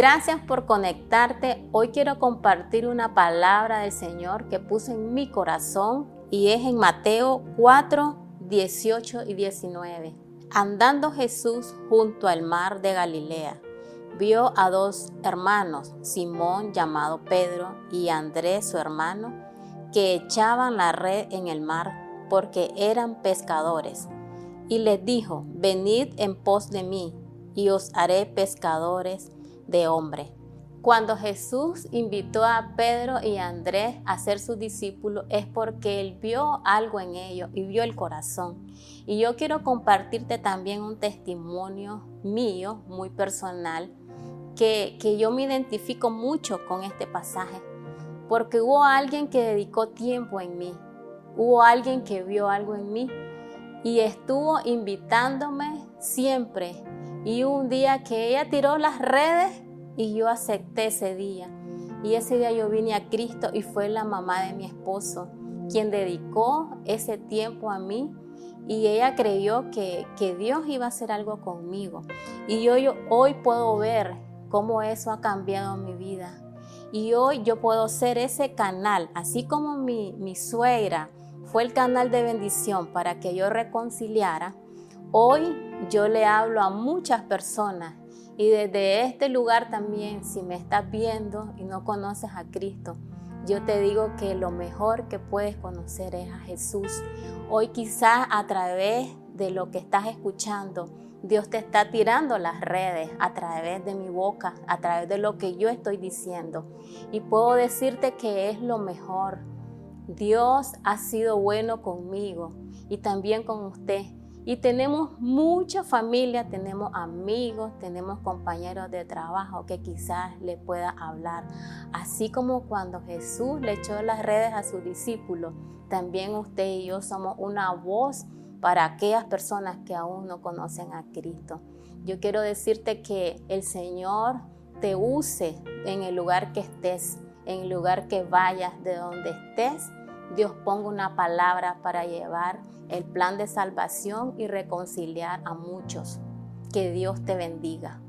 Gracias por conectarte. Hoy quiero compartir una palabra del Señor que puse en mi corazón y es en Mateo 4, 18 y 19. Andando Jesús junto al mar de Galilea, vio a dos hermanos, Simón llamado Pedro y Andrés su hermano, que echaban la red en el mar porque eran pescadores. Y les dijo, venid en pos de mí, y os haré pescadores de hombre. Cuando Jesús invitó a Pedro y Andrés a ser sus discípulos es porque Él vio algo en ellos y vio el corazón. Y yo quiero compartirte también un testimonio mío, muy personal, que, que yo me identifico mucho con este pasaje. Porque hubo alguien que dedicó tiempo en mí, hubo alguien que vio algo en mí y estuvo invitándome siempre. Y un día que ella tiró las redes, y yo acepté ese día. Y ese día yo vine a Cristo y fue la mamá de mi esposo quien dedicó ese tiempo a mí y ella creyó que, que Dios iba a hacer algo conmigo. Y yo, hoy puedo ver cómo eso ha cambiado mi vida. Y hoy yo puedo ser ese canal, así como mi, mi suegra fue el canal de bendición para que yo reconciliara. Hoy yo le hablo a muchas personas y desde este lugar también, si me estás viendo y no conoces a Cristo, yo te digo que lo mejor que puedes conocer es a Jesús. Hoy quizás a través de lo que estás escuchando, Dios te está tirando las redes a través de mi boca, a través de lo que yo estoy diciendo. Y puedo decirte que es lo mejor. Dios ha sido bueno conmigo y también con usted. Y tenemos mucha familia, tenemos amigos, tenemos compañeros de trabajo que quizás le pueda hablar. Así como cuando Jesús le echó las redes a sus discípulos, también usted y yo somos una voz para aquellas personas que aún no conocen a Cristo. Yo quiero decirte que el Señor te use en el lugar que estés, en el lugar que vayas, de donde estés Dios ponga una palabra para llevar el plan de salvación y reconciliar a muchos. Que Dios te bendiga.